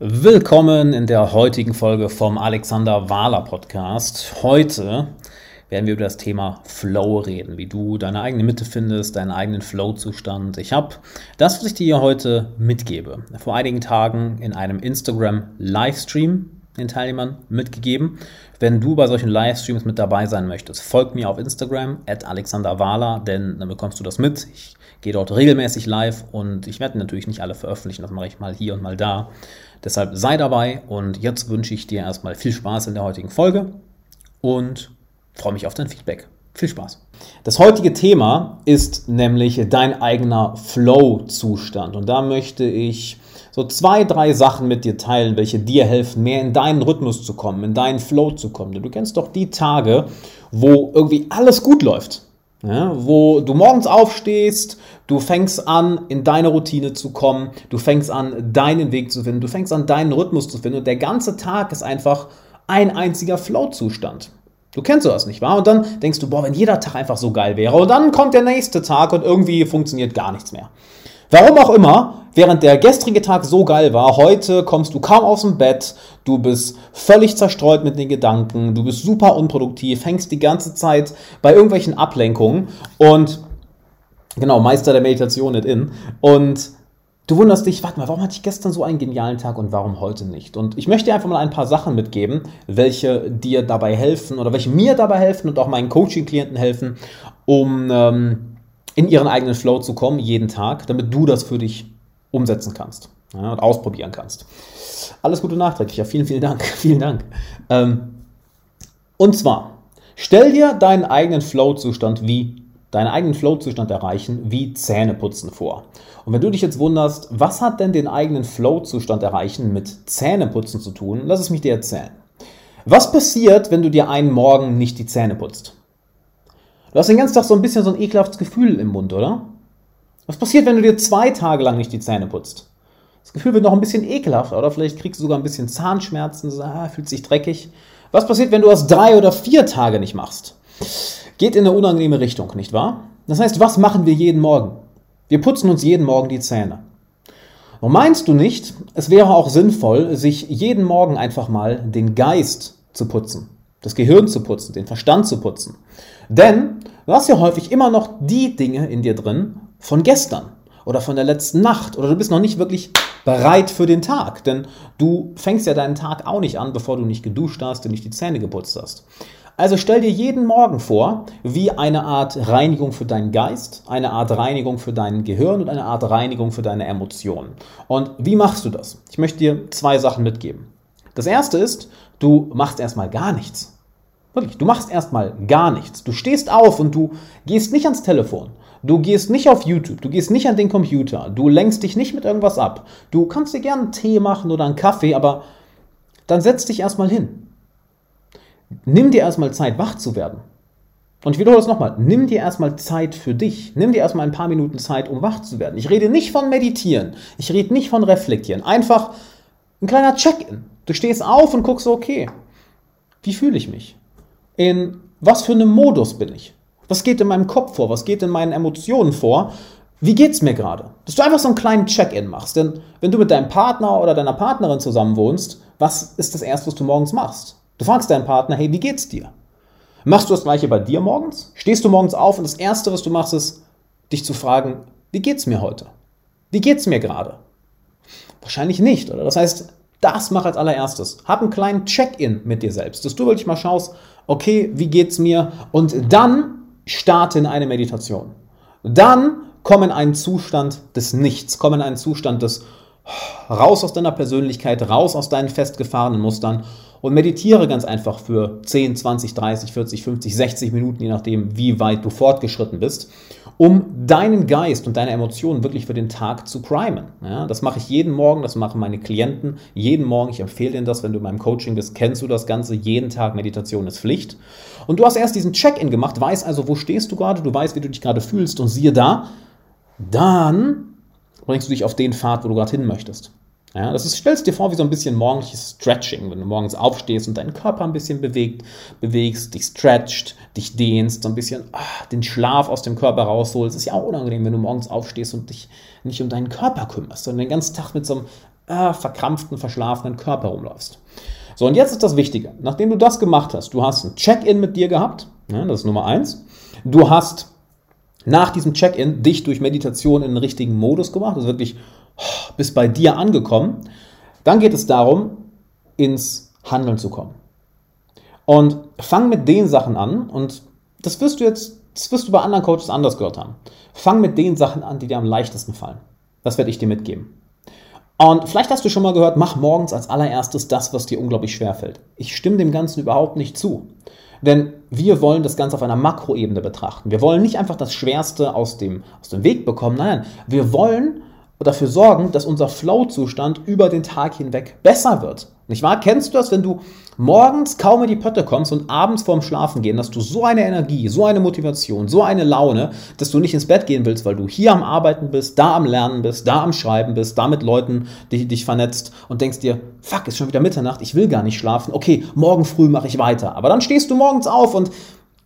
Willkommen in der heutigen Folge vom Alexander Wahler Podcast. Heute werden wir über das Thema Flow reden, wie du deine eigene Mitte findest, deinen eigenen Flow-Zustand. Ich habe das, was ich dir heute mitgebe, vor einigen Tagen in einem Instagram-Livestream den Teilnehmern mitgegeben. Wenn du bei solchen Livestreams mit dabei sein möchtest, folg mir auf Instagram at alexanderwala, denn dann bekommst du das mit. Ich gehe dort regelmäßig live und ich werde natürlich nicht alle veröffentlichen, das mache ich mal hier und mal da. Deshalb sei dabei und jetzt wünsche ich dir erstmal viel Spaß in der heutigen Folge und freue mich auf dein Feedback. Viel Spaß. Das heutige Thema ist nämlich dein eigener Flow-Zustand und da möchte ich so zwei, drei Sachen mit dir teilen, welche dir helfen, mehr in deinen Rhythmus zu kommen, in deinen Flow zu kommen. Denn du kennst doch die Tage, wo irgendwie alles gut läuft. Ja, wo du morgens aufstehst, du fängst an, in deine Routine zu kommen, du fängst an, deinen Weg zu finden, du fängst an, deinen Rhythmus zu finden und der ganze Tag ist einfach ein einziger Flow-Zustand. Du kennst sowas nicht wahr? Und dann denkst du, boah, wenn jeder Tag einfach so geil wäre. Und dann kommt der nächste Tag und irgendwie funktioniert gar nichts mehr. Warum auch immer, während der gestrige Tag so geil war, heute kommst du kaum aus dem Bett, du bist völlig zerstreut mit den Gedanken, du bist super unproduktiv, hängst die ganze Zeit bei irgendwelchen Ablenkungen und genau, Meister der Meditation nicht in und du wunderst dich, warte mal, warum hatte ich gestern so einen genialen Tag und warum heute nicht? Und ich möchte dir einfach mal ein paar Sachen mitgeben, welche dir dabei helfen oder welche mir dabei helfen und auch meinen Coaching-Klienten helfen, um ähm, in ihren eigenen Flow zu kommen, jeden Tag, damit du das für dich umsetzen kannst ja, und ausprobieren kannst. Alles Gute nachträglich. Ja, vielen, vielen Dank. vielen Dank. Ähm, und zwar, stell dir deinen eigenen Flow-Zustand wie deinen eigenen Flow-Zustand erreichen, wie Zähneputzen vor. Und wenn du dich jetzt wunderst, was hat denn den eigenen Flow-Zustand erreichen mit Zähneputzen zu tun, lass es mich dir erzählen. Was passiert, wenn du dir einen Morgen nicht die Zähne putzt? Du hast den ganzen Tag so ein bisschen so ein ekelhaftes Gefühl im Mund, oder? Was passiert, wenn du dir zwei Tage lang nicht die Zähne putzt? Das Gefühl wird noch ein bisschen ekelhafter, oder vielleicht kriegst du sogar ein bisschen Zahnschmerzen, ah, fühlt sich dreckig. Was passiert, wenn du das drei oder vier Tage nicht machst? Geht in eine unangenehme Richtung, nicht wahr? Das heißt, was machen wir jeden Morgen? Wir putzen uns jeden Morgen die Zähne. Und meinst du nicht, es wäre auch sinnvoll, sich jeden Morgen einfach mal den Geist zu putzen? Das Gehirn zu putzen, den Verstand zu putzen. Denn du hast ja häufig immer noch die Dinge in dir drin von gestern oder von der letzten Nacht oder du bist noch nicht wirklich bereit für den Tag, denn du fängst ja deinen Tag auch nicht an, bevor du nicht geduscht hast und nicht die Zähne geputzt hast. Also stell dir jeden Morgen vor, wie eine Art Reinigung für deinen Geist, eine Art Reinigung für dein Gehirn und eine Art Reinigung für deine Emotionen. Und wie machst du das? Ich möchte dir zwei Sachen mitgeben. Das erste ist, du machst erstmal gar nichts. Wirklich, du machst erstmal gar nichts. Du stehst auf und du gehst nicht ans Telefon. Du gehst nicht auf YouTube, du gehst nicht an den Computer, du lenkst dich nicht mit irgendwas ab. Du kannst dir gerne einen Tee machen oder einen Kaffee, aber dann setz dich erstmal hin. Nimm dir erstmal Zeit, wach zu werden. Und ich wiederhole es nochmal, nimm dir erstmal Zeit für dich. Nimm dir erstmal ein paar Minuten Zeit, um wach zu werden. Ich rede nicht von meditieren, ich rede nicht von reflektieren. Einfach ein kleiner Check-in. Du stehst auf und guckst okay, wie fühle ich mich? In was für einem Modus bin ich? Was geht in meinem Kopf vor? Was geht in meinen Emotionen vor? Wie geht's mir gerade? Dass du einfach so einen kleinen Check-in machst. Denn wenn du mit deinem Partner oder deiner Partnerin zusammen wohnst, was ist das erste, was du morgens machst? Du fragst deinen Partner, hey, wie geht's dir? Machst du das gleiche bei dir morgens? Stehst du morgens auf und das erste, was du machst, ist, dich zu fragen, wie geht's mir heute? Wie geht's mir gerade? Wahrscheinlich nicht, oder? Das heißt, das mach als allererstes. Hab einen kleinen Check-in mit dir selbst, dass du wirklich mal schaust, okay, wie geht's mir? Und dann starte in eine Meditation. Dann komm in einen Zustand des Nichts, komm in einen Zustand des raus aus deiner Persönlichkeit, raus aus deinen festgefahrenen Mustern und meditiere ganz einfach für 10, 20, 30, 40, 50, 60 Minuten, je nachdem, wie weit du fortgeschritten bist um deinen Geist und deine Emotionen wirklich für den Tag zu primen. Ja, das mache ich jeden Morgen, das machen meine Klienten jeden Morgen. Ich empfehle dir das, wenn du in meinem Coaching bist, kennst du das Ganze. Jeden Tag Meditation ist Pflicht. Und du hast erst diesen Check-in gemacht, weißt also, wo stehst du gerade, du weißt, wie du dich gerade fühlst und siehe da, dann bringst du dich auf den Pfad, wo du gerade hin möchtest. Ja, das ist, stellst dir vor wie so ein bisschen morgendliches Stretching, wenn du morgens aufstehst und deinen Körper ein bisschen bewegt, bewegst, dich stretcht, dich dehnst, so ein bisschen ach, den Schlaf aus dem Körper rausholst. Ist ja auch unangenehm, wenn du morgens aufstehst und dich nicht um deinen Körper kümmerst, sondern den ganzen Tag mit so einem äh, verkrampften, verschlafenen Körper rumläufst. So, und jetzt ist das Wichtige. Nachdem du das gemacht hast, du hast ein Check-in mit dir gehabt, ja, das ist Nummer eins. Du hast nach diesem Check-in dich durch Meditation in den richtigen Modus gemacht, also wirklich oh, bis bei dir angekommen. Dann geht es darum, ins Handeln zu kommen. Und fang mit den Sachen an und das wirst du jetzt, das wirst du bei anderen Coaches anders gehört haben. Fang mit den Sachen an, die dir am leichtesten fallen. Das werde ich dir mitgeben. Und vielleicht hast du schon mal gehört, mach morgens als allererstes das, was dir unglaublich schwer fällt. Ich stimme dem Ganzen überhaupt nicht zu. Denn wir wollen das Ganze auf einer Makroebene betrachten. Wir wollen nicht einfach das Schwerste aus dem, aus dem Weg bekommen. Nein, wir wollen dafür sorgen, dass unser Flow-Zustand über den Tag hinweg besser wird. Nicht wahr? Kennst du das, wenn du morgens kaum in die Pötte kommst und abends vorm Schlafen gehen, dass du so eine Energie, so eine Motivation, so eine Laune, dass du nicht ins Bett gehen willst, weil du hier am Arbeiten bist, da am Lernen bist, da am Schreiben bist, da mit Leuten die dich vernetzt und denkst dir, fuck, ist schon wieder Mitternacht, ich will gar nicht schlafen, okay, morgen früh mache ich weiter. Aber dann stehst du morgens auf und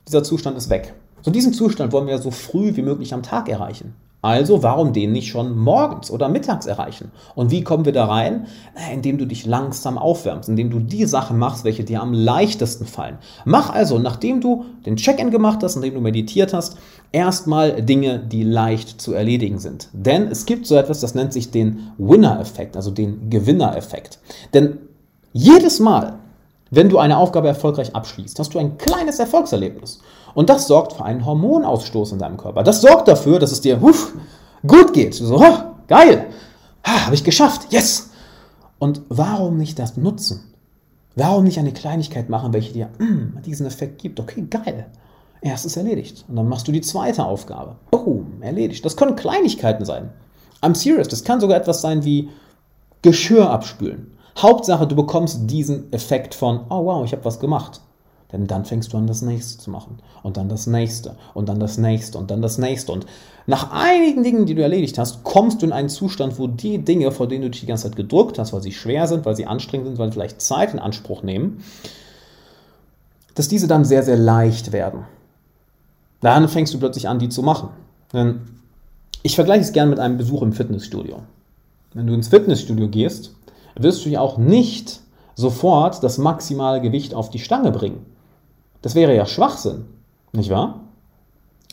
dieser Zustand ist weg. So diesen Zustand wollen wir so früh wie möglich am Tag erreichen. Also warum den nicht schon morgens oder mittags erreichen? Und wie kommen wir da rein? Indem du dich langsam aufwärmst, indem du die Sachen machst, welche dir am leichtesten fallen. Mach also, nachdem du den Check-in gemacht hast, nachdem du meditiert hast, erstmal Dinge, die leicht zu erledigen sind. Denn es gibt so etwas, das nennt sich den Winner-Effekt, also den Gewinner-Effekt. Denn jedes Mal, wenn du eine Aufgabe erfolgreich abschließt, hast du ein kleines Erfolgserlebnis. Und das sorgt für einen Hormonausstoß in deinem Körper. Das sorgt dafür, dass es dir huf, gut geht. So, geil, ah, habe ich geschafft, yes. Und warum nicht das nutzen? Warum nicht eine Kleinigkeit machen, welche dir mm, diesen Effekt gibt? Okay, geil. Erstes erledigt. Und dann machst du die zweite Aufgabe. Boom, erledigt. Das können Kleinigkeiten sein. I'm serious. Das kann sogar etwas sein wie Geschirr abspülen. Hauptsache, du bekommst diesen Effekt von, oh wow, ich habe was gemacht. Denn dann fängst du an, das nächste zu machen. Und dann das nächste. Und dann das nächste. Und dann das nächste. Und nach einigen Dingen, die du erledigt hast, kommst du in einen Zustand, wo die Dinge, vor denen du dich die ganze Zeit gedrückt hast, weil sie schwer sind, weil sie anstrengend sind, weil sie vielleicht Zeit in Anspruch nehmen, dass diese dann sehr, sehr leicht werden. Dann fängst du plötzlich an, die zu machen. Denn ich vergleiche es gerne mit einem Besuch im Fitnessstudio. Wenn du ins Fitnessstudio gehst, wirst du ja auch nicht sofort das maximale Gewicht auf die Stange bringen. Das wäre ja Schwachsinn, nicht wahr?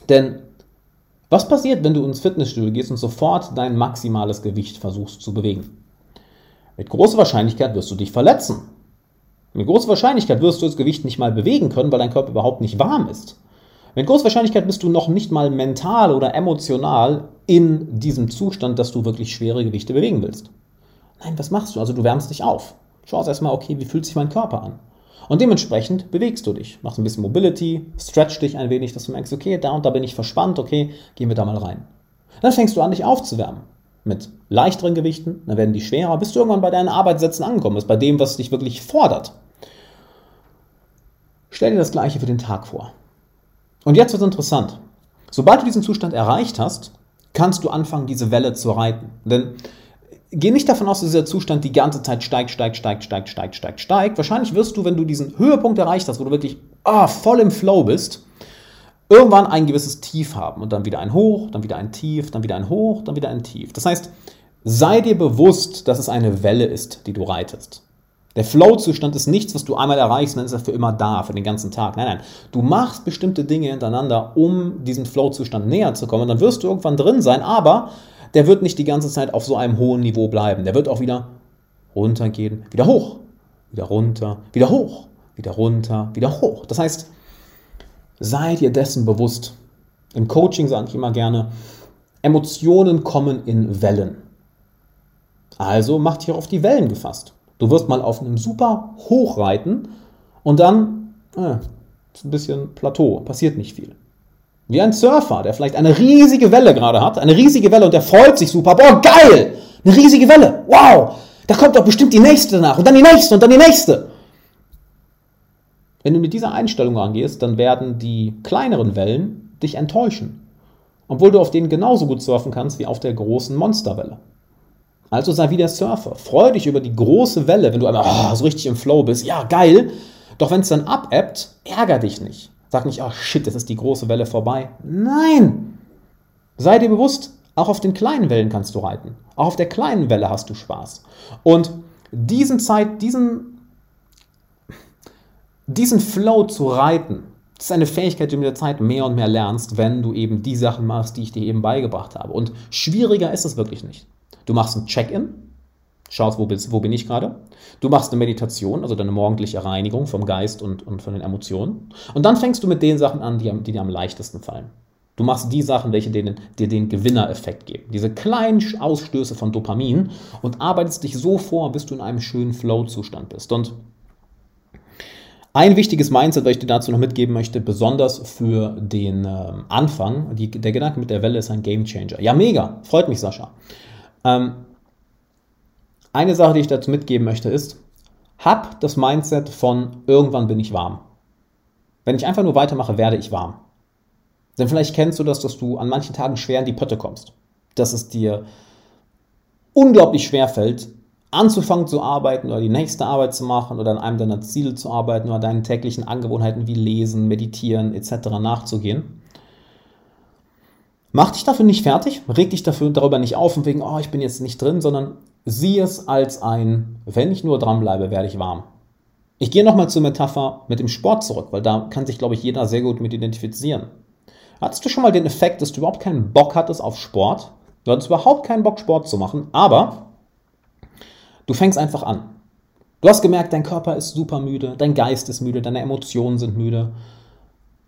Denn was passiert, wenn du ins Fitnessstudio gehst und sofort dein maximales Gewicht versuchst zu bewegen? Mit großer Wahrscheinlichkeit wirst du dich verletzen. Mit großer Wahrscheinlichkeit wirst du das Gewicht nicht mal bewegen können, weil dein Körper überhaupt nicht warm ist. Mit großer Wahrscheinlichkeit bist du noch nicht mal mental oder emotional in diesem Zustand, dass du wirklich schwere Gewichte bewegen willst. Nein, was machst du? Also du wärmst dich auf. Schaust erstmal, okay, wie fühlt sich mein Körper an? Und dementsprechend bewegst du dich. Machst ein bisschen Mobility, stretch dich ein wenig, dass du merkst, okay, da und da bin ich verspannt, okay, gehen wir da mal rein. Dann fängst du an, dich aufzuwärmen. Mit leichteren Gewichten, dann werden die schwerer, bis du irgendwann bei deinen Arbeitssätzen angekommen bist, bei dem, was dich wirklich fordert. Stell dir das Gleiche für den Tag vor. Und jetzt wird es interessant. Sobald du diesen Zustand erreicht hast, kannst du anfangen, diese Welle zu reiten. Denn geh nicht davon aus, dass dieser Zustand die ganze Zeit steigt, steigt, steigt, steigt, steigt, steigt, steigt. Wahrscheinlich wirst du, wenn du diesen Höhepunkt erreicht hast, wo du wirklich oh, voll im Flow bist, irgendwann ein gewisses Tief haben und dann wieder ein Hoch, dann wieder ein Tief, dann wieder ein Hoch, dann wieder ein Tief. Das heißt, sei dir bewusst, dass es eine Welle ist, die du reitest. Der Flow-Zustand ist nichts, was du einmal erreichst, dann ist er für immer da, für den ganzen Tag. Nein, nein. Du machst bestimmte Dinge hintereinander, um diesem Flow-Zustand näher zu kommen. Dann wirst du irgendwann drin sein, aber der wird nicht die ganze Zeit auf so einem hohen Niveau bleiben. Der wird auch wieder runtergehen, wieder hoch, wieder runter, wieder hoch, wieder runter, wieder hoch. Das heißt, seid ihr dessen bewusst. Im Coaching sage ich immer gerne, Emotionen kommen in Wellen. Also macht hier auf die Wellen gefasst. Du wirst mal auf einem super Hoch reiten und dann äh, ist ein bisschen Plateau, passiert nicht viel. Wie ein Surfer, der vielleicht eine riesige Welle gerade hat, eine riesige Welle und der freut sich super. Boah, geil! Eine riesige Welle. Wow! Da kommt doch bestimmt die nächste nach und dann die nächste und dann die nächste. Wenn du mit dieser Einstellung rangehst, dann werden die kleineren Wellen dich enttäuschen. Obwohl du auf denen genauso gut surfen kannst wie auf der großen Monsterwelle. Also sei wie der Surfer. Freu dich über die große Welle, wenn du einmal oh, so richtig im Flow bist. Ja, geil. Doch wenn es dann abebbt, ärger dich nicht. Sag nicht, ach oh shit, jetzt ist die große Welle vorbei. Nein! Sei dir bewusst, Auch auf den kleinen Wellen kannst du reiten. Auch auf der kleinen Welle hast du Spaß. Und diesen Zeit, diesen, diesen Flow zu reiten, das ist eine Fähigkeit, die du mit der Zeit mehr und mehr lernst, wenn du eben die Sachen machst, die ich dir eben beigebracht habe. Und schwieriger ist es wirklich nicht. Du machst ein Check-in, schaust, wo, bist, wo bin ich gerade. Du machst eine Meditation, also deine morgendliche Reinigung vom Geist und, und von den Emotionen. Und dann fängst du mit den Sachen an, die, die dir am leichtesten fallen. Du machst die Sachen, welche dir den Gewinnereffekt geben. Diese kleinen Ausstöße von Dopamin und arbeitest dich so vor, bis du in einem schönen Flow-Zustand bist. Und ein wichtiges Mindset, was ich dir dazu noch mitgeben möchte, besonders für den äh, Anfang, die, der Gedanke mit der Welle ist ein Game Changer. Ja, mega, freut mich, Sascha. Ähm, eine Sache, die ich dazu mitgeben möchte, ist, hab das Mindset von irgendwann bin ich warm. Wenn ich einfach nur weitermache, werde ich warm. Denn vielleicht kennst du das, dass du an manchen Tagen schwer in die Pötte kommst. Dass es dir unglaublich schwer fällt, anzufangen zu arbeiten oder die nächste Arbeit zu machen oder an einem deiner Ziele zu arbeiten oder deinen täglichen Angewohnheiten wie Lesen, Meditieren etc. nachzugehen. Mach dich dafür nicht fertig, reg dich dafür darüber nicht auf und wegen, oh, ich bin jetzt nicht drin, sondern sieh es als ein, wenn ich nur dranbleibe, werde ich warm. Ich gehe nochmal zur Metapher mit dem Sport zurück, weil da kann sich, glaube ich, jeder sehr gut mit identifizieren. Hattest du schon mal den Effekt, dass du überhaupt keinen Bock hattest auf Sport? Du hattest überhaupt keinen Bock, Sport zu machen, aber Du fängst einfach an. Du hast gemerkt, dein Körper ist super müde, dein Geist ist müde, deine Emotionen sind müde.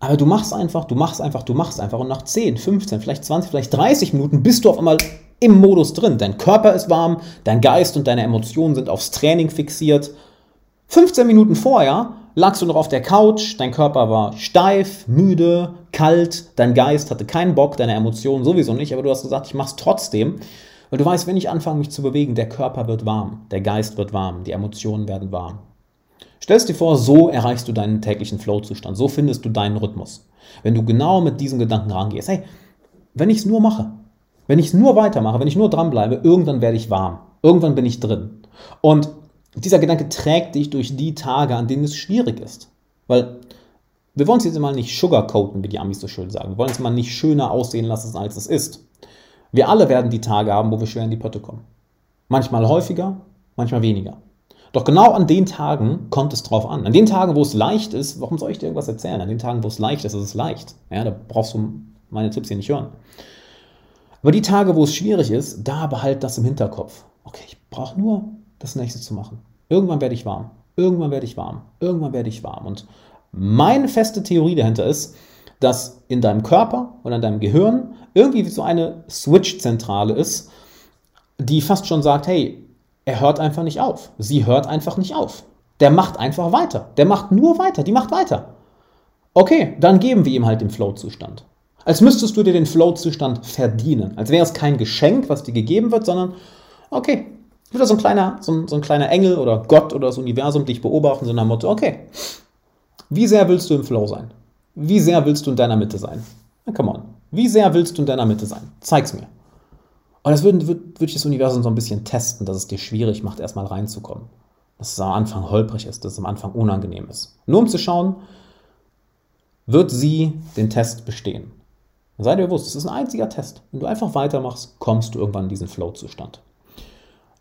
Aber du machst einfach, du machst einfach, du machst einfach. Und nach 10, 15, vielleicht 20, vielleicht 30 Minuten bist du auf einmal im Modus drin. Dein Körper ist warm, dein Geist und deine Emotionen sind aufs Training fixiert. 15 Minuten vorher lagst du noch auf der Couch, dein Körper war steif, müde, kalt, dein Geist hatte keinen Bock, deine Emotionen sowieso nicht, aber du hast gesagt, ich mach's trotzdem. Weil du weißt, wenn ich anfange, mich zu bewegen, der Körper wird warm, der Geist wird warm, die Emotionen werden warm. Stellst dir vor, so erreichst du deinen täglichen Flow-Zustand, so findest du deinen Rhythmus. Wenn du genau mit diesem Gedanken rangehst, hey, wenn ich es nur mache, wenn ich es nur weitermache, wenn ich nur dranbleibe, irgendwann werde ich warm, irgendwann bin ich drin. Und dieser Gedanke trägt dich durch die Tage, an denen es schwierig ist. Weil wir wollen es jetzt mal nicht sugarcoaten, wie die Amis so schön sagen. Wir wollen es mal nicht schöner aussehen lassen, als es ist. Wir alle werden die Tage haben, wo wir schwer in die Pötte kommen. Manchmal häufiger, manchmal weniger. Doch genau an den Tagen kommt es drauf an. An den Tagen, wo es leicht ist, warum soll ich dir irgendwas erzählen? An den Tagen, wo es leicht ist, ist es leicht. Ja, da brauchst du meine Tipps hier nicht hören. Aber die Tage, wo es schwierig ist, da behalt das im Hinterkopf. Okay, ich brauche nur das nächste zu machen. Irgendwann werde ich warm. Irgendwann werde ich warm. Irgendwann werde ich warm. Und meine feste Theorie dahinter ist, dass in deinem Körper und in deinem Gehirn irgendwie so eine Switch-Zentrale ist, die fast schon sagt, hey, er hört einfach nicht auf. Sie hört einfach nicht auf. Der macht einfach weiter. Der macht nur weiter. Die macht weiter. Okay, dann geben wir ihm halt den Flow-Zustand. Als müsstest du dir den Flow-Zustand verdienen. Als wäre es kein Geschenk, was dir gegeben wird, sondern, okay, wieder so ein kleiner, so ein, so ein kleiner Engel oder Gott oder das Universum dich beobachten, so nach dem Motto, okay, wie sehr willst du im Flow sein? Wie sehr willst du in deiner Mitte sein? Na, come on. Wie sehr willst du in deiner Mitte sein? Zeig's mir. Und das würde, würde, würde ich das Universum so ein bisschen testen, dass es dir schwierig macht, erstmal reinzukommen. Dass es am Anfang holprig ist, dass es am Anfang unangenehm ist. Nur um zu schauen, wird sie den Test bestehen. Sei dir bewusst, es ist ein einziger Test. Wenn du einfach weitermachst, kommst du irgendwann in diesen Flow-Zustand.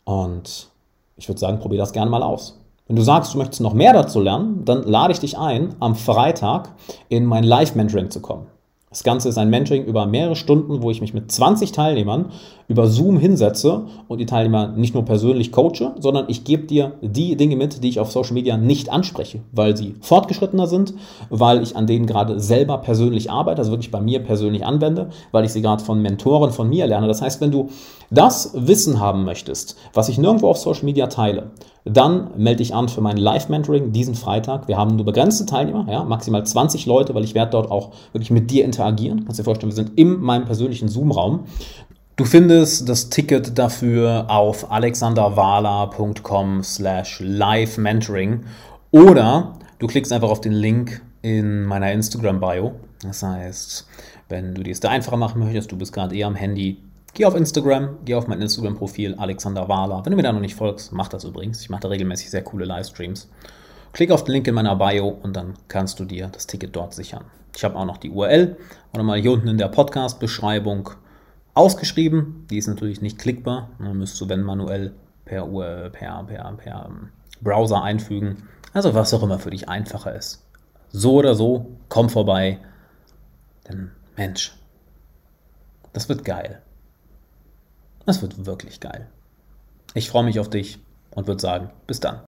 Und ich würde sagen, probier das gerne mal aus. Wenn du sagst, du möchtest noch mehr dazu lernen, dann lade ich dich ein, am Freitag in mein Live-Mentoring zu kommen. Das Ganze ist ein Mentoring über mehrere Stunden, wo ich mich mit 20 Teilnehmern über Zoom hinsetze und die Teilnehmer nicht nur persönlich coache, sondern ich gebe dir die Dinge mit, die ich auf Social Media nicht anspreche, weil sie fortgeschrittener sind, weil ich an denen gerade selber persönlich arbeite, also wirklich bei mir persönlich anwende, weil ich sie gerade von Mentoren von mir lerne. Das heißt, wenn du das Wissen haben möchtest, was ich nirgendwo auf Social Media teile, dann melde dich an für mein Live-Mentoring diesen Freitag. Wir haben nur begrenzte Teilnehmer, ja, maximal 20 Leute, weil ich werde dort auch wirklich mit dir interagieren. Kannst dir vorstellen, wir sind in meinem persönlichen Zoom-Raum. Du findest das Ticket dafür auf alexanderwala.com slash live mentoring oder du klickst einfach auf den Link in meiner Instagram-Bio. Das heißt, wenn du dir es da einfacher machen möchtest, du bist gerade eher am Handy, Geh auf Instagram, geh auf mein Instagram-Profil, Alexander Wahler. Wenn du mir da noch nicht folgst, mach das übrigens. Ich mache da regelmäßig sehr coole Livestreams. Klick auf den Link in meiner Bio und dann kannst du dir das Ticket dort sichern. Ich habe auch noch die URL und mal hier unten in der Podcast-Beschreibung ausgeschrieben. Die ist natürlich nicht klickbar. Dann müsstest du, wenn manuell, per, URL, per, per, per ähm, Browser einfügen. Also was auch immer für dich einfacher ist. So oder so, komm vorbei. Denn Mensch, das wird geil. Es wird wirklich geil. Ich freue mich auf dich und würde sagen, bis dann.